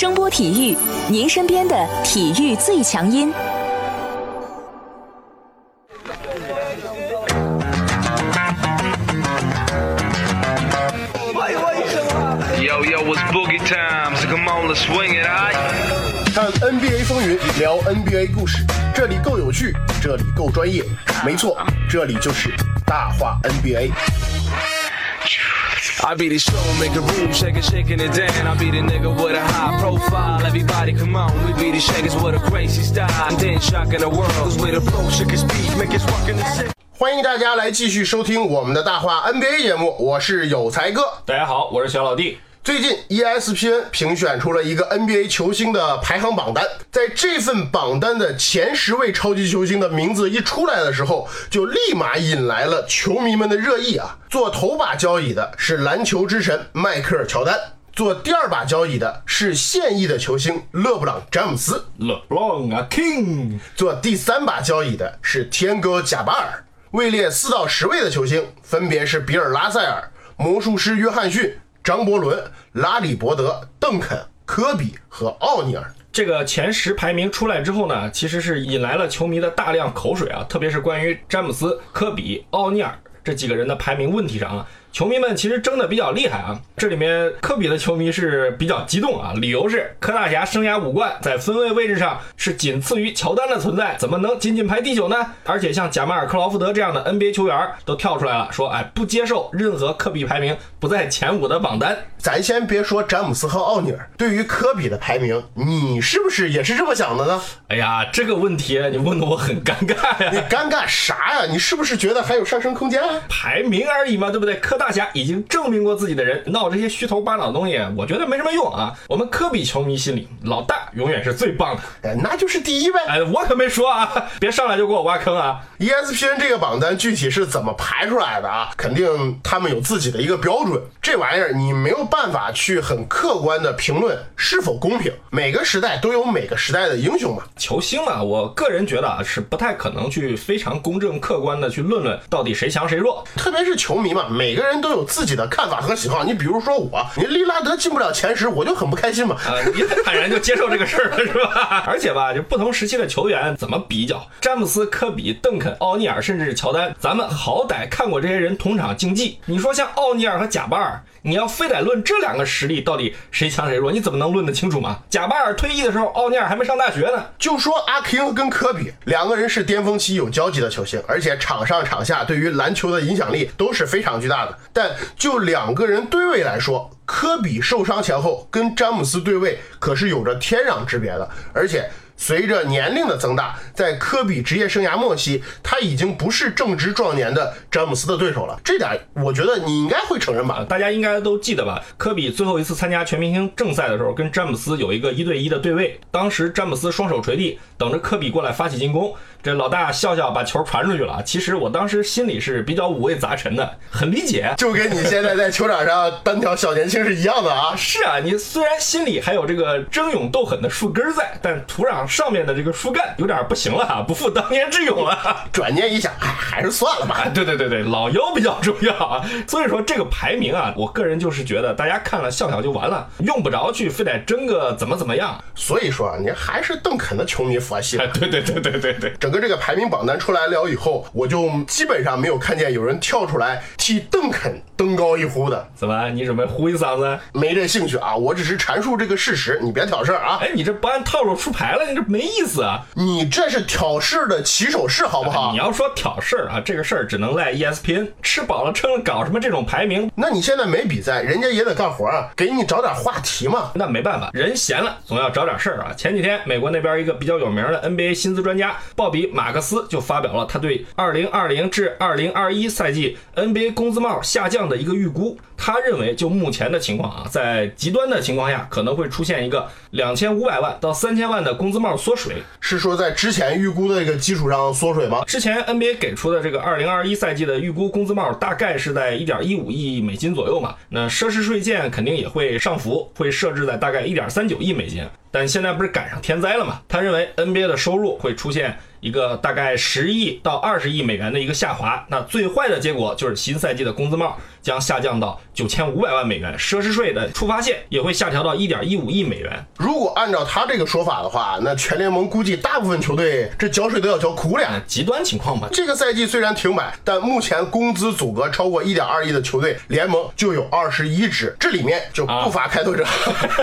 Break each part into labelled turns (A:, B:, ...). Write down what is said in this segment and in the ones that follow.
A: 声波体育，您身边的体育最强音。
B: Yo, yo, it's boogie time, so come on, let's swing it, alright?
C: 看 NBA 风云，聊 NBA 故事，这里够有趣，这里够专业，没错，这里就是大话 NBA。
B: I be the show, make a room, shaking, shaking it down. I be the nigga with a high profile. Everybody come on, we be the shakers with a crazy style. And then shocking the world, cause we the flow, shake his beat, make us rockin' the city.
C: 欢迎大家来继续收听我们的大话 NBA 节目，我是有才哥。
D: 大家好，我是小老弟。
C: 最近 E ESPN 评选出了一个 NBA 球星的排行榜单，在这份榜单的前十位超级球星的名字一出来的时候，就立马引来了球迷们的热议啊！做头把交椅的是篮球之神迈克尔乔丹，做第二把交椅的是现役的球星勒布朗詹姆斯
D: ，LeBron 啊，King，
C: 做第三把交椅的是天哥贾巴尔。位列四到十位的球星分别是比尔拉塞尔、魔术师约翰逊、张伯伦、拉里伯德、邓肯、科比和奥尼尔。
D: 这个前十排名出来之后呢，其实是引来了球迷的大量口水啊，特别是关于詹姆斯、科比、奥尼尔这几个人的排名问题上啊，球迷们其实争的比较厉害啊。这里面科比的球迷是比较激动啊，理由是科大侠生涯五冠，在分位位置上是仅次于乔丹的存在，怎么能仅仅排第九呢？而且像贾马尔·克劳福德这样的 NBA 球员都跳出来了，说哎不接受任何科比排名不在前五的榜单。
C: 咱先别说詹姆斯和奥尼尔，对于科比的排名，你是不是也是这么想的呢？
D: 哎呀，这个问题你问的我很尴尬呀。
C: 你尴尬啥呀？你是不是觉得还有上升空间啊？
D: 排名而已嘛，对不对？科大侠已经证明过自己的人，闹这些虚头巴脑的东西，我觉得没什么用啊。我们科比球迷心里，老大永远是最棒的。
C: 哎，那就是第一呗。
D: 哎，我可没说啊，别上来就给我挖坑啊
C: ！ESPN 这个榜单具体是怎么排出来的啊？肯定他们有自己的一个标准，这玩意儿你没有办法去很客观的评论是否公平。每个时代都有每个时代的英雄嘛。
D: 球星嘛，我个人觉得啊，是不太可能去非常公正客观的去论论到底谁强谁弱。
C: 特别是球迷嘛，每个人都有自己的看法和喜好。你比如说我，你利拉德进不了前十，我就很不开心嘛。
D: 啊，你很坦然就接受这个事儿了，是吧？而且吧，就不同时期的球员怎么比较，詹姆斯、科比、邓肯、奥尼尔，甚至是乔丹，咱们好歹看过这些人同场竞技。你说像奥尼尔和贾巴尔，你要非得论这两个实力到底谁强谁弱，你怎么能论得清楚嘛？贾巴尔退役的时候，奥尼尔还没上大学呢。
C: 就说阿 K，跟科比两个人是巅峰期有交集的球星，而且场上场下对于篮球的影响力都是非常巨大的。但就两个人对位来说，科比受伤前后跟詹姆斯对位可是有着天壤之别的，而且。随着年龄的增大，在科比职业生涯末期，他已经不是正值壮年的詹姆斯的对手了。这点我觉得你应该会承认吧？
D: 大家应该都记得吧？科比最后一次参加全明星正赛的时候，跟詹姆斯有一个一对一的对位。当时詹姆斯双手垂地，等着科比过来发起进攻。这老大笑笑把球传出去了。其实我当时心里是比较五味杂陈的，很理解。
C: 就跟你现在在球场上单挑小年轻是一样的啊！
D: 是啊，你虽然心里还有这个争勇斗狠的树根在，但土壤上面的这个树干有点不行了，不复当年之勇了。
C: 转念一想，哎，还是算了吧。
D: 对对对对，老腰比较重要啊。所以说这个排名啊，我个人就是觉得大家看了笑笑就完了，用不着去非得争个怎么怎么样。
C: 所以说，你还是邓肯的球迷佛系。
D: 哎，对对对对对对。
C: 整个这个排名榜单出来了以后，我就基本上没有看见有人跳出来替邓肯登高一呼的。
D: 怎么？你准备呼一嗓子？
C: 没这兴趣啊！我只是阐述这个事实，你别挑事儿啊！
D: 哎，你这不按套路出牌了，你这没意思啊！
C: 你这是挑事儿的起手式，好不好？
D: 你要说挑事儿啊，这个事儿只能赖 ESPN，吃饱了撑了搞什么这种排名？
C: 那你现在没比赛，人家也得干活啊，给你找点话题嘛。
D: 那没办法，人闲了总要找点事儿啊。前几天，美国那边一个比较有名的 NBA 薪资专家鲍比·马克思就发表了他对2020至2021赛季 NBA 工资帽下降的一个预估。他认为，就目前的情况啊，在极端的情况下，可能会出现一个两千五百万到三千万的工资帽缩水。
C: 是说在之前预估的这个基础上缩水吗？
D: 之前 NBA 给出的这个二零二一赛季的预估工资帽大概是在一点一五亿美金左右嘛，那奢侈税件肯定也会上浮，会设置在大概一点三九亿美金。但现在不是赶上天灾了嘛？他认为 NBA 的收入会出现一个大概十亿到二十亿美元的一个下滑。那最坏的结果就是新赛季的工资帽将下降到九千五百万美元，奢侈税的触发线也会下调到一点一五亿美元。
C: 如果按照他这个说法的话，那全联盟估计大部分球队这交税都要交哭了。
D: 极端情况吧。
C: 这个赛季虽然停摆，但目前工资总额超过一点二亿的球队，联盟就有二十一支，这里面就不乏开拓者，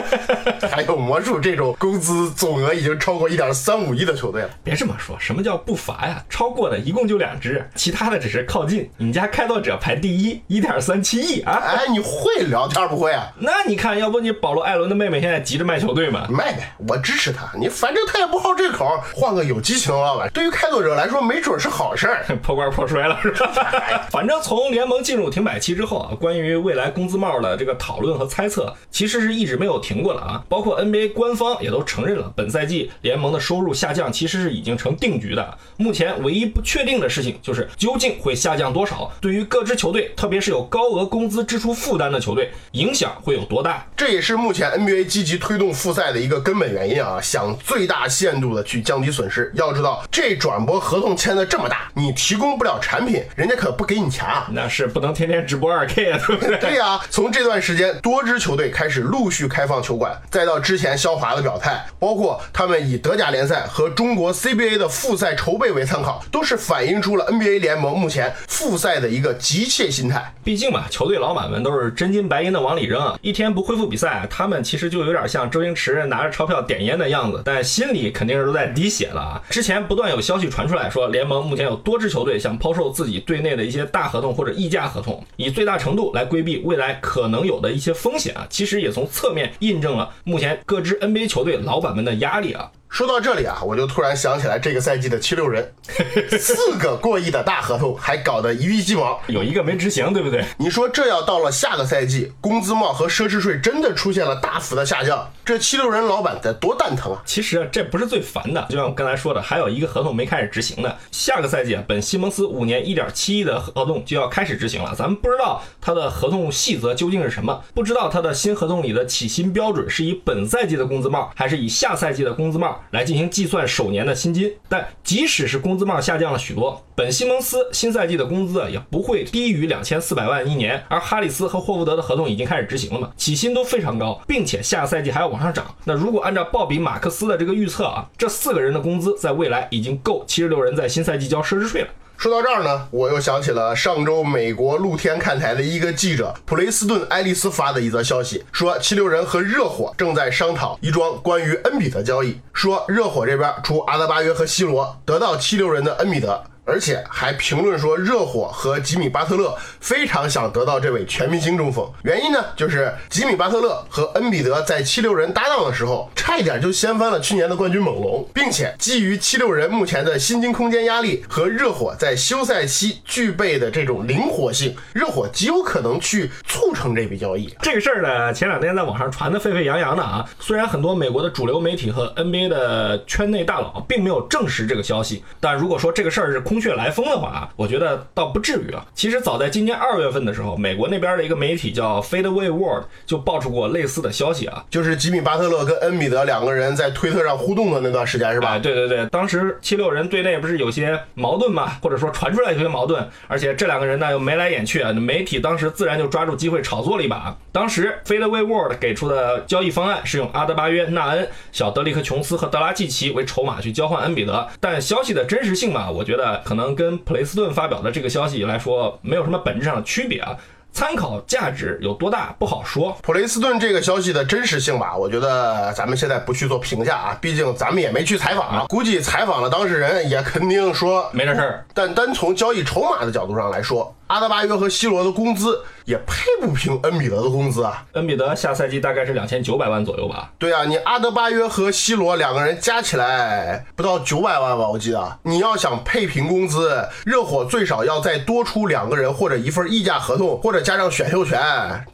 C: 还有魔术这种工资总额已经超过一点三五亿的球队了。
D: 别这么说，什么叫不乏呀？超过的一共就两只，其他的只是靠近。你们家开拓者排第一，一点三七亿啊！
C: 哎，你会聊天不会啊？
D: 那你看，要不你保罗·艾伦的妹妹现在急着卖球队嘛？
C: 卖呗，我支持他。你反正他也不好这口，换个有激情的老板，对于开拓者来说，没准是好事儿。
D: 破罐破摔了是吧？反正从联盟进入停摆期之后啊，关于未来工资帽的这个讨论和猜测，其实是一直没有停过的啊。包括 NBA 官方也都承认了，本赛季联盟的收入下降其实是已经成定局的。目前唯一不确定的事情就是究竟会下降多少，对于各支球队，特别是有高额工资支出负担的球队，影响会有多大？
C: 这也是目前 NBA 积极推动复赛的一个根本原因啊，想最大限度的去降低损失。要知道，这转播合同签的这么大，你提供不了产品，人家可不给你钱啊。
D: 那是不能天天直播二 K 啊，对不对？
C: 对呀、从这段时间，多支球队开始陆续开放球馆，再到之前肖华的表态，包括他们以德甲联赛和中国 CBA 的复复赛筹备为参考，都是反映出了 NBA 联盟目前复赛的一个急切心态。
D: 毕竟嘛，球队老板们都是真金白银的往里扔，啊一天不恢复比赛，他们其实就有点像周星驰拿着钞票点烟的样子，但心里肯定是都在滴血了啊。之前不断有消息传出来说，联盟目前有多支球队想抛售自己队内的一些大合同或者溢价合同，以最大程度来规避未来可能有的一些风险啊。其实也从侧面印证了目前各支 NBA 球队老板们的压力啊。
C: 说到这里啊，我就突然想起来这个赛季的七六人，四个过亿的大合同还搞得一地鸡毛。
D: 有一个没执行，对不对？
C: 你说这要到了下个赛季，工资帽和奢侈税真的出现了大幅的下降，这七六人老板得多蛋疼啊！
D: 其实啊，这不是最烦的，就像我刚才说的，还有一个合同没开始执行呢。下个赛季啊，本西蒙斯五年一点七亿的合同就要开始执行了，咱们不知道他的合同细则究竟是什么，不知道他的新合同里的起薪标准是以本赛季的工资帽，还是以下赛季的工资帽来进行计算首年的薪金。但即使是工资帽下降了许多，本西蒙斯新赛季的工资啊也不会低于两千四百万一年，而哈里斯和霍福德的合同已经开始执行了嘛，起薪都非常高，并且下个赛季还要往上涨。那如果按照鲍比·马克思的这个预测啊，这四个人的工资在未来已经够七十六人在新赛季交奢侈税了。
C: 说到这儿呢，我又想起了上周美国露天看台的一个记者普雷斯顿·爱丽丝发的一则消息，说七六人和热火正在商讨一桩关于恩比德交易，说热火这边出阿德巴约和西罗，得到七六人的恩比德。而且还评论说，热火和吉米巴特勒非常想得到这位全明星中锋。原因呢，就是吉米巴特勒和恩比德在七六人搭档的时候，差一点就掀翻了去年的冠军猛龙，并且基于七六人目前的薪金空间压力和热火在休赛期具备的这种灵活性，热火极有可能去促成这笔交易。
D: 这个事儿呢，前两天在网上传得沸沸扬扬的啊。虽然很多美国的主流媒体和 NBA 的圈内大佬并没有证实这个消息，但如果说这个事儿是空穴来风的话啊，我觉得倒不至于啊。其实早在今年二月份的时候，美国那边的一个媒体叫 Fadeaway World 就爆出过类似的消息啊。
C: 就是吉米巴特勒跟恩比德两个人在推特上互动的那段时间，是吧？
D: 哎，对对对，当时七六人队内不是有些矛盾嘛，或者说传出来有些矛盾，而且这两个人呢又眉来眼去啊，媒体当时自然就抓住机会炒作了一把。当时 Fadeaway World 给出的交易方案是用阿德巴约、纳恩、小德里克琼斯和德拉季奇为筹码去交换恩比德，但消息的真实性嘛，我觉得可能跟普雷斯顿发表的这个消息来说没有什么本质上的区别啊。参考价值有多大不好说，
C: 普雷斯顿这个消息的真实性吧，我觉得咱们现在不去做评价啊，毕竟咱们也没去采访，啊估计采访了当事人也肯定说
D: 没这事儿。
C: 但单从交易筹码的角度上来说，阿德巴约和西罗的工资也配不平恩比德的工资啊。
D: 恩比德下赛季大概是两千九百万左右吧。
C: 对啊，你阿德巴约和西罗两个人加起来不到九百万吧，我记得。你要想配平工资，热火最少要再多出两个人或者一份溢价合同，或者加上选秀权，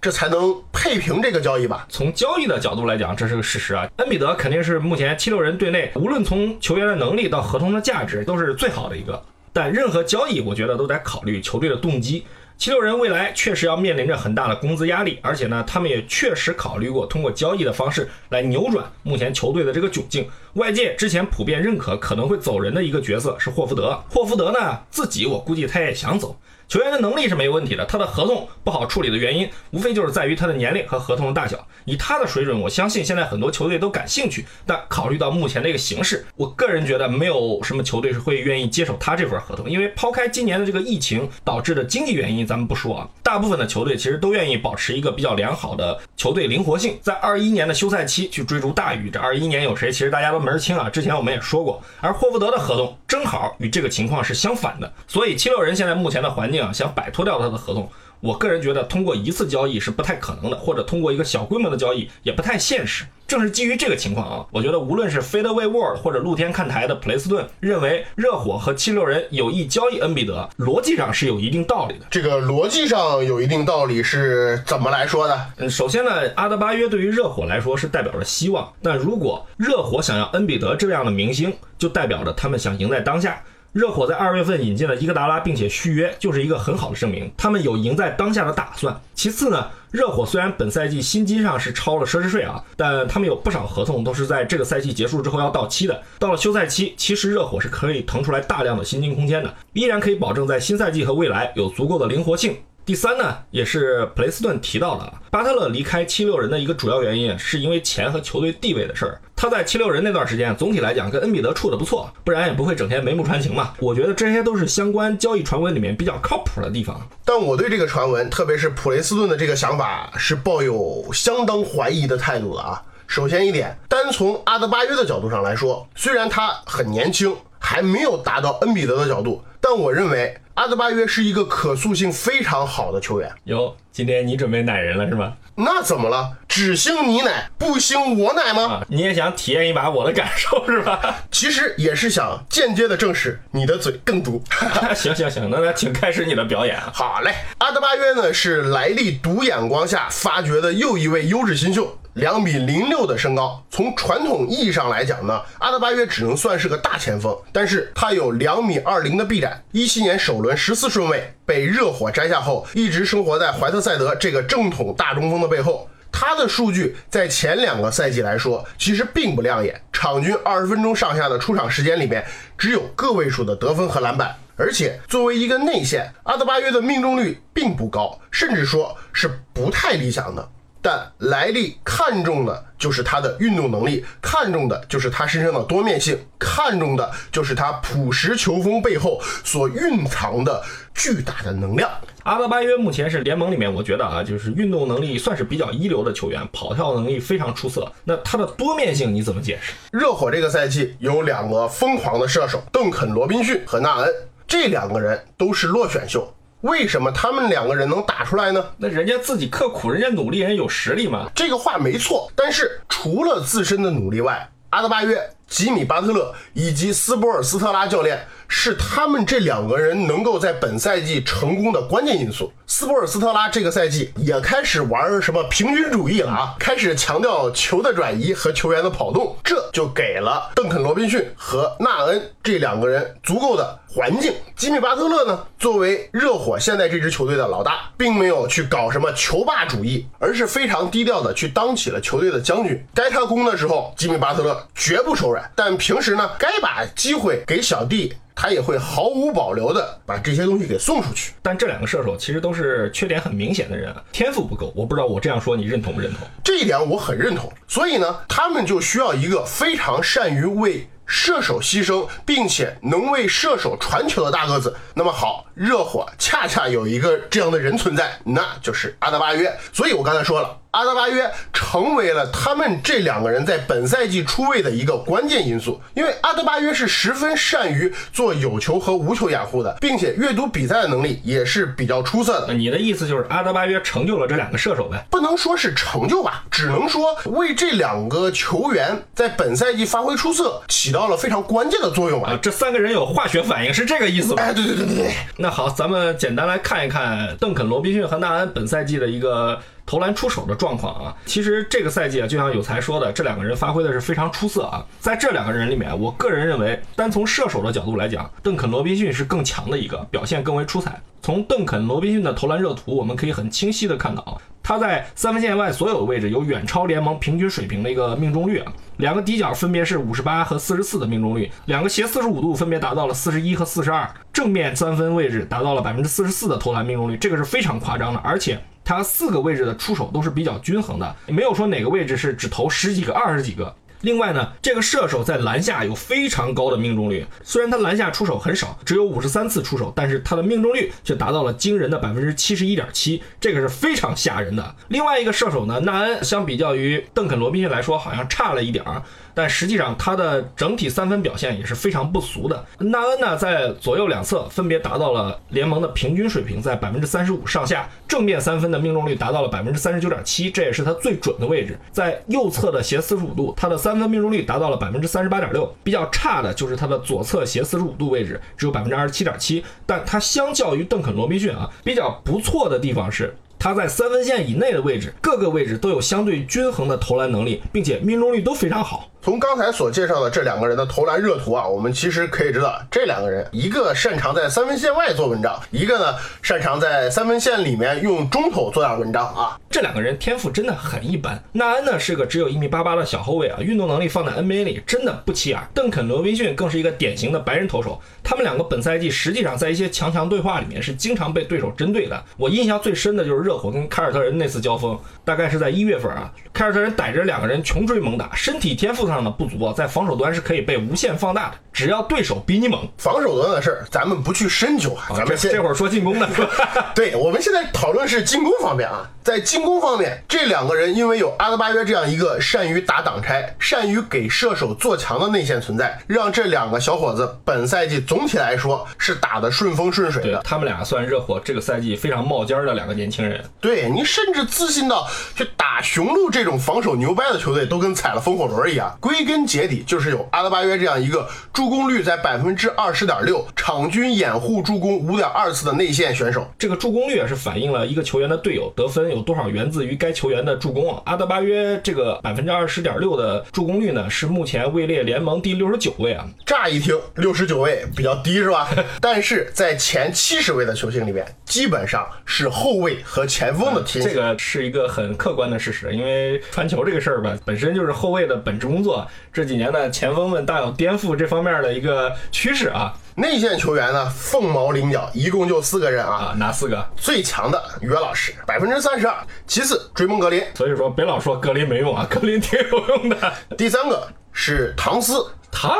C: 这才能配平这个交易吧。
D: 从交易的角度来讲，这是个事实啊。恩比德肯定是目前七六人队内，无论从球员的能力到合同的价值，都是最好的一个。但任何交易，我觉得都得考虑球队的动机。七六人未来确实要面临着很大的工资压力，而且呢，他们也确实考虑过通过交易的方式来扭转目前球队的这个窘境。外界之前普遍认可可能会走人的一个角色是霍福德。霍福德呢，自己我估计他也想走。球员的能力是没问题的，他的合同不好处理的原因，无非就是在于他的年龄和合同的大小。以他的水准，我相信现在很多球队都感兴趣。但考虑到目前的一个形势，我个人觉得没有什么球队是会愿意接手他这份合同。因为抛开今年的这个疫情导致的经济原因，咱们不说啊，大部分的球队其实都愿意保持一个比较良好的球队灵活性，在二一年的休赛期去追逐大鱼。这二一年有谁？其实大家都门清啊。之前我们也说过，而霍福德的合同正好与这个情况是相反的。所以七六人现在目前的环境啊，想摆脱掉他的合同，我个人觉得通过一次交易是不太可能的，或者通过一个小规模的交易也不太现实。正是基于这个情况啊，我觉得无论是 Fadeaway World 或者露天看台的普雷斯顿认为热火和七六人有意交易恩比德，逻辑上是有一定道理的。
C: 这个逻辑上有一定道理，是怎么来说的？
D: 嗯，首先呢，阿德巴约对于热火来说是代表着希望，但如果热火想要恩比德这样的明星，就代表着他们想赢在当下。热火在二月份引进了伊戈达拉，并且续约，就是一个很好的证明，他们有赢在当下的打算。其次呢，热火虽然本赛季薪金上是超了奢侈税啊，但他们有不少合同都是在这个赛季结束之后要到期的。到了休赛期，其实热火是可以腾出来大量的薪金空间的，依然可以保证在新赛季和未来有足够的灵活性。第三呢，也是普雷斯顿提到的，巴特勒离开七六人的一个主要原因，是因为钱和球队地位的事儿。他在七六人那段时间，总体来讲跟恩比德处的不错，不然也不会整天眉目传情嘛。我觉得这些都是相关交易传闻里面比较靠谱的地方。
C: 但我对这个传闻，特别是普雷斯顿的这个想法，是抱有相当怀疑的态度的啊。首先一点，单从阿德巴约的角度上来说，虽然他很年轻，还没有达到恩比德的角度，但我认为阿德巴约是一个可塑性非常好的球员。
D: 哟，今天你准备奶人了是吗？
C: 那怎么了？只兴你奶，不兴我奶吗？
D: 啊，你也想体验一把我的感受是吧？
C: 其实也是想间接的证实你的嘴更毒。
D: 行行行，那那请开始你的表演啊。
C: 好嘞，阿德巴约呢是莱利独眼光下发掘的又一位优质新秀，两米零六的身高。从传统意义上来讲呢，阿德巴约只能算是个大前锋，但是他有两米二零的臂展。一七年首轮十四顺位被热火摘下后，一直生活在怀特塞德这个正统大中锋的背后。他的数据在前两个赛季来说，其实并不亮眼，场均二十分钟上下的出场时间里面，只有个位数的得分和篮板。而且作为一个内线，阿德巴约的命中率并不高，甚至说是不太理想的。但莱利看重的就是他的运动能力，看重的就是他身上的多面性，看重的就是他朴实球风背后所蕴藏的巨大的能量。
D: 阿德巴约目前是联盟里面，我觉得啊，就是运动能力算是比较一流的球员，跑跳能力非常出色。那他的多面性你怎么解释？
C: 热火这个赛季有两个疯狂的射手，邓肯·罗宾逊和纳恩，这两个人都是落选秀。为什么他们两个人能打出来呢？
D: 那人家自己刻苦，人家努力，人有实力嘛。
C: 这个话没错，但是除了自身的努力外，阿德巴约、吉米·巴特勒以及斯波尔斯特拉教练是他们这两个人能够在本赛季成功的关键因素。斯波尔斯特拉这个赛季也开始玩什么平均主义了啊，开始强调球的转移和球员的跑动，这就给了邓肯·罗宾逊和纳恩这两个人足够的环境。吉米·巴特勒呢，作为热火现在这支球队的老大，并没有去搞什么球霸主义，而是非常低调的去当起了球队的将军。该他攻的时候，吉米·巴特勒绝不手软，但平时呢，该把机会给小弟。他也会毫无保留的把这些东西给送出去。
D: 但这两个射手其实都是缺点很明显的人啊，天赋不够。我不知道我这样说你认同不认同？
C: 这一点我很认同。所以呢，他们就需要一个非常善于为射手牺牲，并且能为射手传球的大个子。那么好，热火恰恰有一个这样的人存在，那就是阿德巴约。所以我刚才说了。阿德巴约成为了他们这两个人在本赛季出位的一个关键因素，因为阿德巴约是十分善于做有球和无球掩护的，并且阅读比赛的能力也是比较出色的。
D: 你的意思就是阿德巴约成就了这两个射手呗？
C: 不能说是成就吧，只能说为这两个球员在本赛季发挥出色起到了非常关键的作用
D: 啊！这三个人有化学反应是这个意思吧？
C: 哎，对对对对对。
D: 那好，咱们简单来看一看邓肯·罗宾逊和纳恩本赛季的一个。投篮出手的状况啊。其实这个赛季啊，就像有才说的，这两个人发挥的是非常出色啊。在这两个人里面，我个人认为，单从射手的角度来讲，邓肯·罗宾逊是更强的一个，表现更为出彩。从邓肯·罗宾逊的投篮热图，我们可以很清晰的看到，他在三分线外所有的位置有远超联盟平均水平的一个命中率啊。两个底角分别是五十八和四十四的命中率，两个斜四十五度分别达到了四十一和四十二，正面三分位置达到了百分之四十四的投篮命中率，这个是非常夸张的，而且。他四个位置的出手都是比较均衡的，没有说哪个位置是只投十几个、二十几个。另外呢，这个射手在篮下有非常高的命中率，虽然他篮下出手很少，只有五十三次出手，但是他的命中率却达到了惊人的百分之七十一点七，这个是非常吓人的。另外一个射手呢，纳恩相比较于邓肯·罗宾逊来说，好像差了一点儿。但实际上，他的整体三分表现也是非常不俗的。纳恩呢，在左右两侧分别达到了联盟的平均水平，在百分之三十五上下。正面三分的命中率达到了百分之三十九点七，这也是他最准的位置。在右侧的斜四十五度，他的三分命中率达到了百分之三十八点六。比较差的就是他的左侧斜四十五度位置，只有百分之二十七点七。但他相较于邓肯·罗宾逊啊，比较不错的地方是。他在三分线以内的位置，各个位置都有相对均衡的投篮能力，并且命中率都非常好。
C: 从刚才所介绍的这两个人的投篮热图啊，我们其实可以知道，这两个人一个擅长在三分线外做文章，一个呢擅长在三分线里面用中投做点文章啊。
D: 这两个人天赋真的很一般。纳恩呢是个只有一米八八的小后卫啊，运动能力放在 NBA 里真的不起眼。邓肯·罗宾逊更是一个典型的白人投手。他们两个本赛季实际上在一些强强对话里面是经常被对手针对的。我印象最深的就是热火跟凯尔特人那次交锋，大概是在一月份啊，凯尔特人逮着两个人穷追猛打，身体天赋上的不足啊，在防守端是可以被无限放大的。只要对手比你猛，
C: 防守端的事儿咱们不去深究啊，咱们先
D: 这会儿说进攻的，
C: 对，我们现在讨论是进攻方面啊，在进攻方面，这两个人因为有阿德巴约这样一个善于打挡拆、善于给射手做强的内线存在，让这两个小伙子本赛季总体来说是打得顺风顺水的。
D: 他们俩算热火这个赛季非常冒尖的两个年轻人。
C: 对你甚至自信到去打雄鹿这种防守牛掰的球队都跟踩了风火轮一样。归根结底就是有阿德巴约这样一个。助攻率在百分之二十点六，场均掩护助攻五点二次的内线选手。
D: 这个助攻率是反映了一个球员的队友得分有多少源自于该球员的助攻啊。阿德巴约这个百分之二十点六的助攻率呢，是目前位列联盟第六十九位啊。
C: 乍一听六十九位比较低是吧？但是在前七十位的球星里面，基本上是后卫和前锋的天。
D: 这个是一个很客观的事实，因为传球这个事儿吧，本身就是后卫的本职工作。这几年呢，前锋们大有颠覆这方面。的一个趋势啊，
C: 内线球员呢凤毛麟角，一共就四个人啊，
D: 哪四个？
C: 最强的约老师百分之三十二，其次追梦格林，
D: 所以说别老说格林没用啊，格林挺有用的。
C: 第三个是唐斯。
D: 他，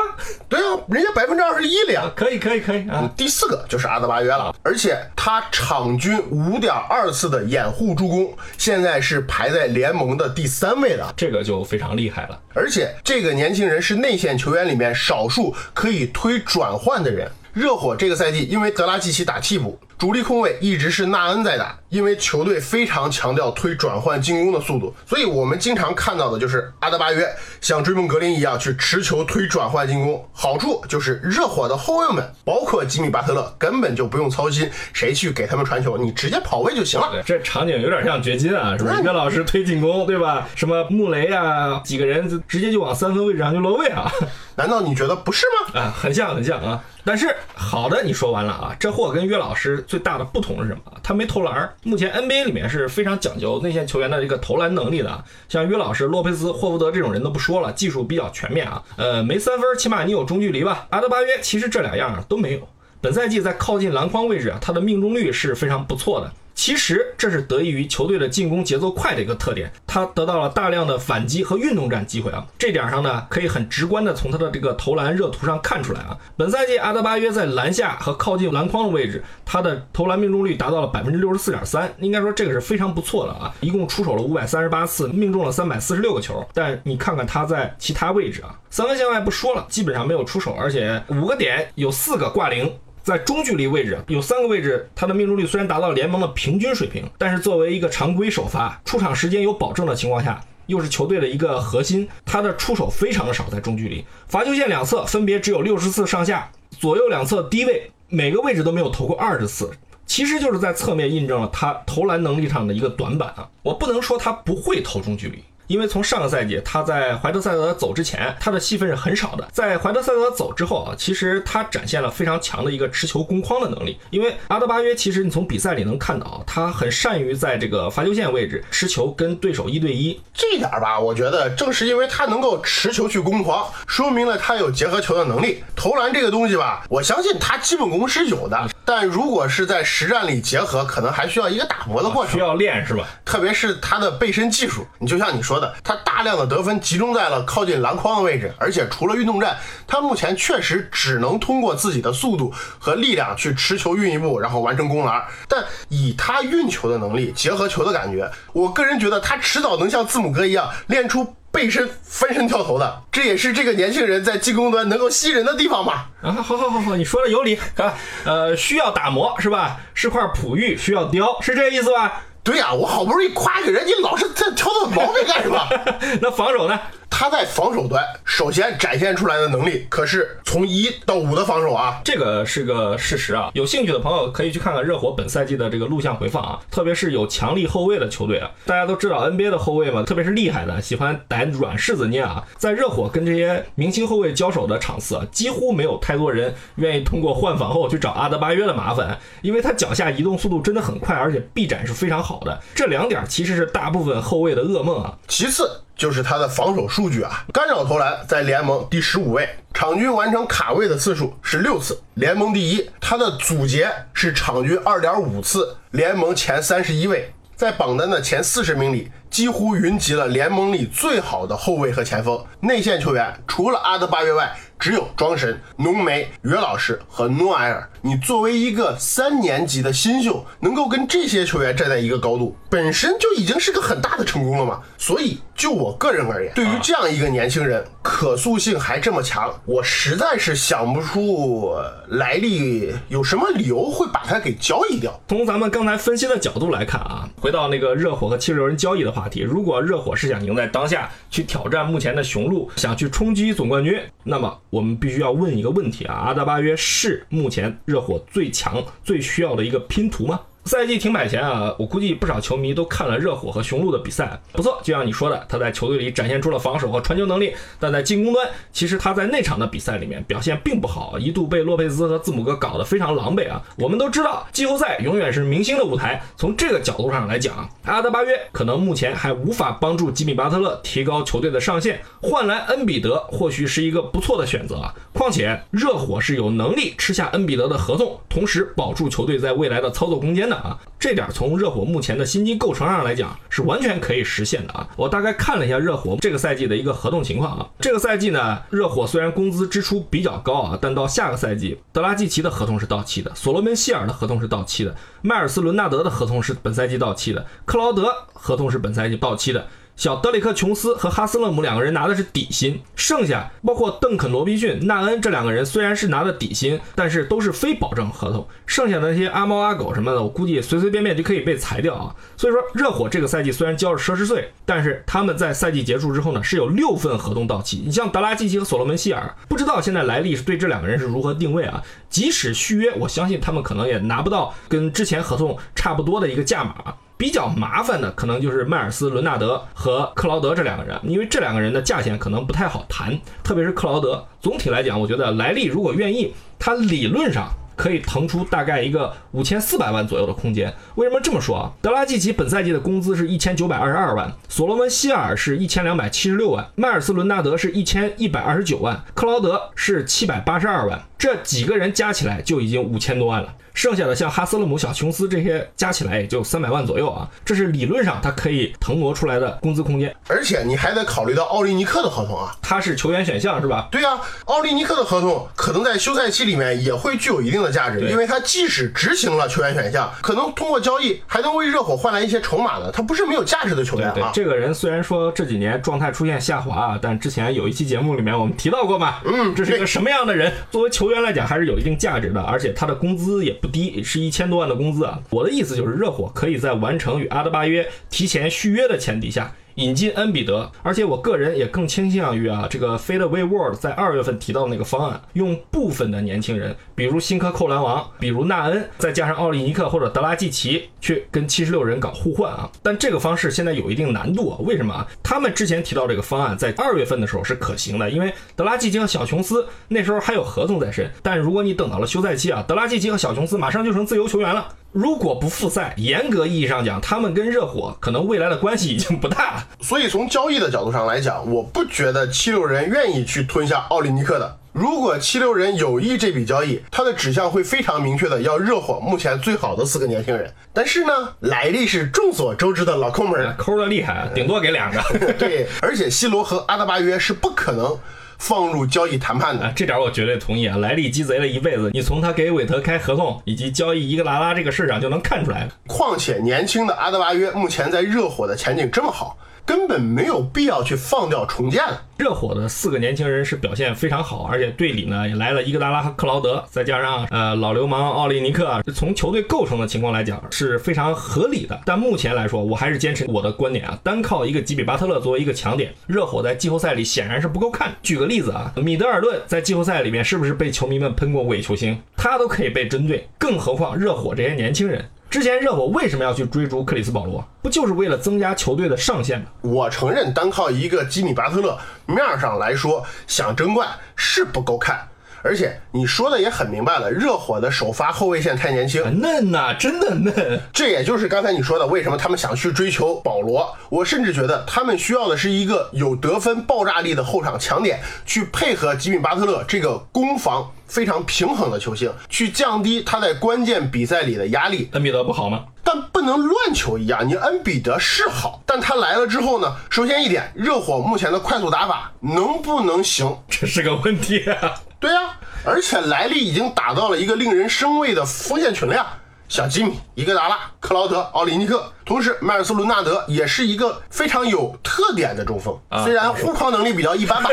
C: 对啊，人家百分之二十一了呀，
D: 可以可以可以啊。
C: 第四个就是阿德巴约了，而且他场均五点二次的掩护助攻，现在是排在联盟的第三位的，
D: 这个就非常厉害了。
C: 而且这个年轻人是内线球员里面少数可以推转换的人。热火这个赛季因为德拉季奇打替补。主力控卫一直是纳恩在打，因为球队非常强调推转换进攻的速度，所以我们经常看到的就是阿德巴约像追梦格林一样去持球推转换进攻。好处就是热火的后卫们，包括吉米巴特勒，根本就不用操心谁去给他们传球，你直接跑位就行了。
D: 这场景有点像掘金啊，是吧？岳老师推进攻，对吧？什么穆雷啊，几个人直接就往三分位置上就落位啊？
C: 难道你觉得不是吗？
D: 啊，很像很像啊。但是好的，你说完了啊，这货跟约老师。最大的不同是什么？他没投篮。目前 NBA 里面是非常讲究内线球员的这个投篮能力的，像约老师、洛佩斯、霍福德这种人都不说了，技术比较全面啊。呃，没三分，起码你有中距离吧？阿德巴约其实这两样都没有。本赛季在靠近篮筐位置啊，他的命中率是非常不错的。其实这是得益于球队的进攻节奏快的一个特点，他得到了大量的反击和运动战机会啊。这点上呢，可以很直观的从他的这个投篮热图上看出来啊。本赛季阿德巴约在篮下和靠近篮筐的位置，他的投篮命中率达到了百分之六十四点三，应该说这个是非常不错的啊。一共出手了五百三十八次，命中了三百四十六个球。但你看看他在其他位置啊，三分线外不说了，基本上没有出手，而且五个点有四个挂零。在中距离位置有三个位置，他的命中率虽然达到联盟的平均水平，但是作为一个常规首发，出场时间有保证的情况下，又是球队的一个核心，他的出手非常的少，在中距离罚球线两侧分别只有六十次上下，左右两侧低位每个位置都没有投过二十次。其实就是在侧面印证了他投篮能力上的一个短板啊。我不能说他不会投中距离。因为从上个赛季他在怀特塞德走之前，他的戏份是很少的。在怀特塞德走之后啊，其实他展现了非常强的一个持球攻框的能力。因为阿德巴约，其实你从比赛里能看到，他很善于在这个罚球线位置持球跟对手一对一。
C: 这一点吧，我觉得正是因为他能够持球去攻框，说明了他有结合球的能力。投篮这个东西吧，我相信他基本功是有的，但如果是在实战里结合，可能还需要一个打磨的过程，
D: 需要练是吧？
C: 特别是他的背身技术，你就像你说他大量的得分集中在了靠近篮筐的位置，而且除了运动战，他目前确实只能通过自己的速度和力量去持球运一步，然后完成攻篮。但以他运球的能力，结合球的感觉，我个人觉得他迟早能像字母哥一样练出背身翻身跳投的。这也是这个年轻人在进攻端能够吸人的地方吧？
D: 啊，好好好好，你说的有理啊。呃，需要打磨是吧？是块璞玉，需要雕，是这意思吧？
C: 对呀，我好不容易夸一个人，你老是在挑他的毛病干什么？
D: 那防守呢？
C: 他在防守端首先展现出来的能力，可是从一到五的防守啊，
D: 这个是个事实啊。有兴趣的朋友可以去看看热火本赛季的这个录像回放啊，特别是有强力后卫的球队啊。大家都知道 NBA 的后卫嘛，特别是厉害的，喜欢逮软柿子捏啊。在热火跟这些明星后卫交手的场次啊，几乎没有太多人愿意通过换防后去找阿德巴约的麻烦，因为他脚下移动速度真的很快，而且臂展是非常好好的。这两点其实是大部分后卫的噩梦啊。
C: 其次。就是他的防守数据啊，干扰投篮在联盟第十五位，场均完成卡位的次数是六次，联盟第一。他的阻截是场均二点五次，联盟前三十一位。在榜单的前四十名里，几乎云集了联盟里最好的后卫和前锋。内线球员除了阿德巴约外。只有庄神、浓眉、约老师和诺埃尔。你作为一个三年级的新秀，能够跟这些球员站在一个高度，本身就已经是个很大的成功了嘛。所以，就我个人而言，对于这样一个年轻人，可塑性还这么强，我实在是想不出来历有什么理由会把他给交易掉。
D: 从咱们刚才分析的角度来看啊，回到那个热火和七十六人交易的话题，如果热火是想赢在当下，去挑战目前的雄鹿，想去冲击总冠军，那么。我们必须要问一个问题啊，阿德巴约是目前热火最强、最需要的一个拼图吗？赛季停摆前啊，我估计不少球迷都看了热火和雄鹿的比赛，不错。就像你说的，他在球队里展现出了防守和传球能力，但在进攻端，其实他在那场的比赛里面表现并不好，一度被洛佩兹和字母哥搞得非常狼狈啊。我们都知道，季后赛永远是明星的舞台。从这个角度上来讲，阿德巴约可能目前还无法帮助吉米巴特勒提高球队的上限，换来恩比德或许是一个不错的选择啊。况且热火是有能力吃下恩比德的合同，同时保住球队在未来的操作空间的。啊，这点从热火目前的薪金构成上来讲是完全可以实现的啊。我大概看了一下热火这个赛季的一个合同情况啊，这个赛季呢，热火虽然工资支出比较高啊，但到下个赛季，德拉季奇的合同是到期的，所罗门希尔的合同是到期的，迈尔斯伦纳德的合同是本赛季到期的，克劳德合同是本赛季到期的。小德里克·琼斯和哈斯勒姆两个人拿的是底薪，剩下包括邓肯·罗宾逊、纳恩这两个人虽然是拿的底薪，但是都是非保证合同。剩下的那些阿猫阿狗什么的，我估计随随便便就可以被裁掉啊。所以说，热火这个赛季虽然交了奢侈税，但是他们在赛季结束之后呢，是有六份合同到期。你像德拉季奇和所罗门希尔，不知道现在莱利是对这两个人是如何定位啊？即使续约，我相信他们可能也拿不到跟之前合同差不多的一个价码。比较麻烦的可能就是迈尔斯·伦纳德和克劳德这两个人，因为这两个人的价钱可能不太好谈，特别是克劳德。总体来讲，我觉得莱利如果愿意，他理论上可以腾出大概一个五千四百万左右的空间。为什么这么说啊？德拉季奇本赛季的工资是一千九百二十二万，所罗门希尔是一千两百七十六万，迈尔斯·伦纳德是一千一百二十九万，克劳德是七百八十二万，这几个人加起来就已经五千多万了。剩下的像哈斯勒姆、小琼斯这些加起来也就三百万左右啊，这是理论上他可以腾挪出来的工资空间。
C: 而且你还得考虑到奥利尼克的合同啊，
D: 他是球员选项是吧？
C: 对呀，奥利尼克的合同可能在休赛期里面也会具有一定的价值，因为他即使执行了球员选项，可能通过交易还能为热火换来一些筹码的，他不是没有价值的球员
D: 啊。这个人虽然说这几年状态出现下滑啊，但之前有一期节目里面我们提到过嘛，
C: 嗯，
D: 这是一个什么样的人？作为球员来讲还是有一定价值的，而且他的工资也不低，是一千。多万的工资啊！我的意思就是，热火可以在完成与阿德巴约提前续约的前提下，引进恩比德，而且我个人也更倾向于啊，这个 Fade Away World 在二月份提到的那个方案，用部分的年轻人，比如新科扣篮王，比如纳恩，再加上奥利尼克或者德拉季奇，去跟七十六人搞互换啊。但这个方式现在有一定难度啊，为什么啊？他们之前提到这个方案在二月份的时候是可行的，因为德拉季奇和小琼斯那时候还有合同在身，但如果你等到了休赛期啊，德拉季奇和小琼斯马上就成自由球员了。如果不复赛，严格意义上讲，他们跟热火可能未来的关系已经不大了。
C: 所以从交易的角度上来讲，我不觉得七六人愿意去吞下奥利尼克的。如果七六人有意这笔交易，他的指向会非常明确的要热火目前最好的四个年轻人。但是呢，莱利是众所周知的老抠门，
D: 抠的厉害，顶多给两个。
C: 对，而且西罗和阿德巴约是不可能。放入交易谈判的，
D: 这点我绝对同意啊！莱利鸡贼了一辈子，你从他给韦特开合同以及交易伊格达拉这个事上就能看出来。
C: 况且年轻的阿德巴约目前在热火的前景这么好。根本没有必要去放掉重建了。
D: 热火的四个年轻人是表现非常好，而且队里呢也来了伊戈达拉和克劳德，再加上呃老流氓奥利尼克，从球队构成的情况来讲是非常合理的。但目前来说，我还是坚持我的观点啊，单靠一个吉比巴特勒作为一个强点，热火在季后赛里显然是不够看。举个例子啊，米德尔顿在季后赛里面是不是被球迷们喷过伪球星？他都可以被针对，更何况热火这些年轻人。之前热火为什么要去追逐克里斯保罗？不就是为了增加球队的上限吗？
C: 我承认，单靠一个吉米巴特勒，面上来说想争冠是不够看。而且你说的也很明白了，热火的首发后卫线太年轻，
D: 嫩呐，真的嫩。
C: 这也就是刚才你说的，为什么他们想去追求保罗？我甚至觉得他们需要的是一个有得分爆炸力的后场强点，去配合吉米巴特勒这个攻防非常平衡的球星，去降低他在关键比赛里的压力。
D: 恩比德不好吗？
C: 但不能乱球一样，你恩比德是好，但他来了之后呢？首先一点，热火目前的快速打法能不能行？
D: 这是个问题啊。
C: 对呀，而且莱利已经打到了一个令人生畏的锋线群了呀。小吉米、伊戈达拉、克劳德、奥林尼克，同时迈尔斯·伦纳德也是一个非常有特点的中锋，虽然护框能力比较一般吧，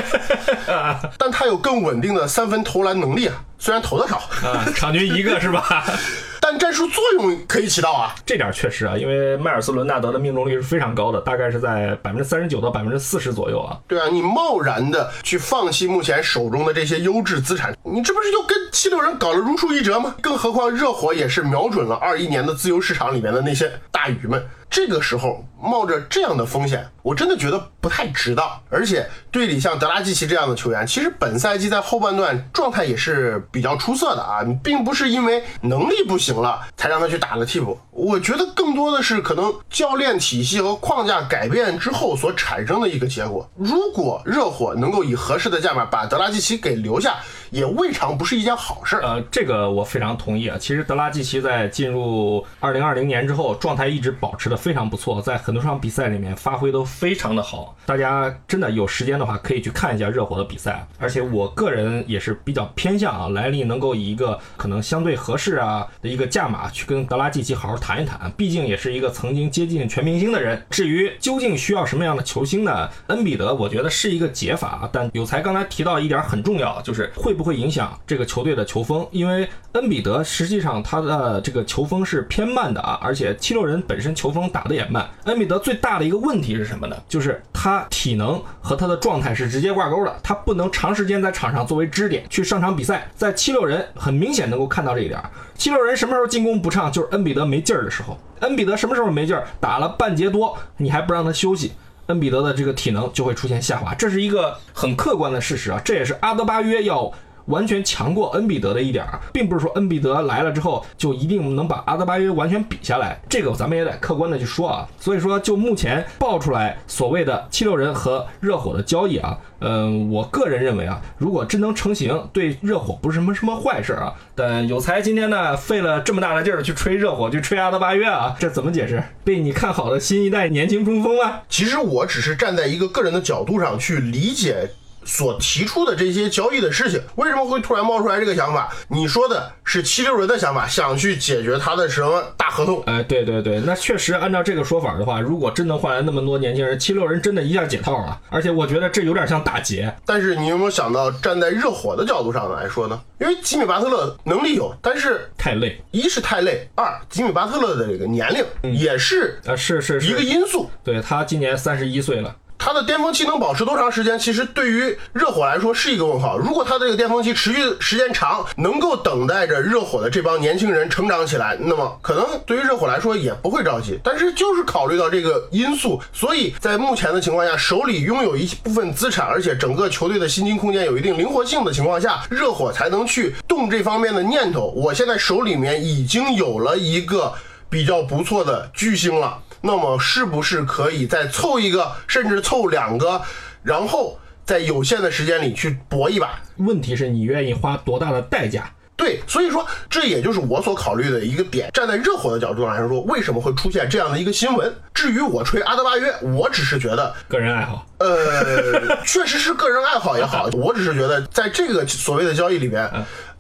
C: 但他有更稳定的三分投篮能力啊，虽然投的少
D: 啊，场均一个是吧？
C: 但战术作用可以起到啊，
D: 这点确实啊，因为迈尔斯·伦纳德的命中率是非常高的，大概是在百分之三十九到百分之四十左右啊。
C: 对啊，你贸然的去放弃目前手中的这些优质资产，你这不是就跟七六人搞了如出一辙吗？更何况热火也是瞄准了二一年的自由市场里面的那些大鱼们。这个时候冒着这样的风险，我真的觉得不太值当。而且队里像德拉季奇这样的球员，其实本赛季在后半段状态也是比较出色的啊，并不是因为能力不行了才让他去打了替补。我觉得更多的是可能教练体系和框架改变之后所产生的一个结果。如果热火能够以合适的价码把德拉季奇给留下，也未尝不是一件好事。
D: 呃，这个我非常同意啊。其实德拉季奇在进入二零二零年之后，状态一直保持的非常不错，在很多场比赛里面发挥都非常的好。大家真的有时间的话，可以去看一下热火的比赛。而且我个人也是比较偏向啊，莱利能够以一个可能相对合适啊的一个价码去跟德拉季奇好好谈一谈。毕竟也是一个曾经接近全明星的人。至于究竟需要什么样的球星呢？恩比德我觉得是一个解法，但有才刚才提到一点很重要，就是会不会影响这个球队的球风？因为恩比德实际上他的这个球风是偏慢的啊，而且七六人本身球风打的也慢。恩比德最大的一个问题是什么呢？就是他体能和他的状态是直接挂钩的，他不能长时间在场上作为支点去上场比赛。在七六人很明显能够看到这一点。七六人什么时候进攻不畅？就是恩比德没劲儿的时候。恩比德什么时候没劲儿？打了半节多，你还不让他休息，恩比德的这个体能就会出现下滑，这是一个很客观的事实啊。这也是阿德巴约要。完全强过恩比德的一点儿，并不是说恩比德来了之后就一定能把阿德巴约完全比下来，这个咱们也得客观的去说啊。所以说，就目前爆出来所谓的七六人和热火的交易啊，嗯，我个人认为啊，如果真能成型，对热火不是什么什么坏事啊。但有才今天呢，费了这么大的劲儿去吹热火，去吹阿德巴约啊，这怎么解释？被你看好的新一代年轻中锋啊？
C: 其实我只是站在一个个人的角度上去理解。所提出的这些交易的事情，为什么会突然冒出来这个想法？你说的是七六人的想法，想去解决他的什么大合同？
D: 哎，对对对，那确实按照这个说法的话，如果真能换来那么多年轻人，七六人真的一下解套了。而且我觉得这有点像打劫。
C: 但是你有没有想到，站在热火的角度上来说呢？因为吉米巴特勒能力有，但是
D: 太累
C: 一是太累，二吉米巴特勒的这个年龄也是
D: 啊，是是是
C: 一个因素。
D: 对他今年三十一岁了。
C: 他的巅峰期能保持多长时间？其实对于热火来说是一个问号。如果他的这个巅峰期持续时间长，能够等待着热火的这帮年轻人成长起来，那么可能对于热火来说也不会着急。但是就是考虑到这个因素，所以在目前的情况下，手里拥有一部分资产，而且整个球队的薪金空间有一定灵活性的情况下，热火才能去动这方面的念头。我现在手里面已经有了一个比较不错的巨星了。那么是不是可以再凑一个，甚至凑两个，然后在有限的时间里去搏一把？
D: 问题是你愿意花多大的代价？
C: 对，所以说这也就是我所考虑的一个点。站在热火的角度上来说，为什么会出现这样的一个新闻？至于我吹阿德巴约，我只是觉得
D: 个人爱好。
C: 呃，确实是个人爱好也好，我只是觉得在这个所谓的交易里边。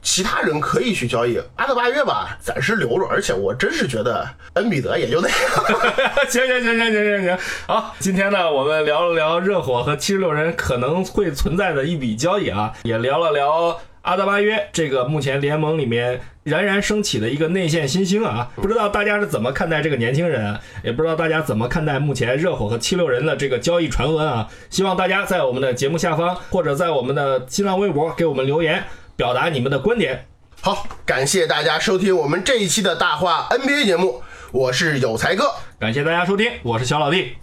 C: 其他人可以去交易阿德巴约吧，暂时留着。而且我真是觉得恩比德也就那样。
D: 行行行行行行行，好，今天呢，我们聊了聊热火和七十六人可能会存在的一笔交易啊，也聊了聊阿德巴约这个目前联盟里面冉冉升起的一个内线新星啊。不知道大家是怎么看待这个年轻人？也不知道大家怎么看待目前热火和七六人的这个交易传闻啊？希望大家在我们的节目下方或者在我们的新浪微博给我们留言。表达你们的观点。
C: 好，感谢大家收听我们这一期的大话 NBA 节目，我是有才哥。
D: 感谢大家收听，我是小老弟。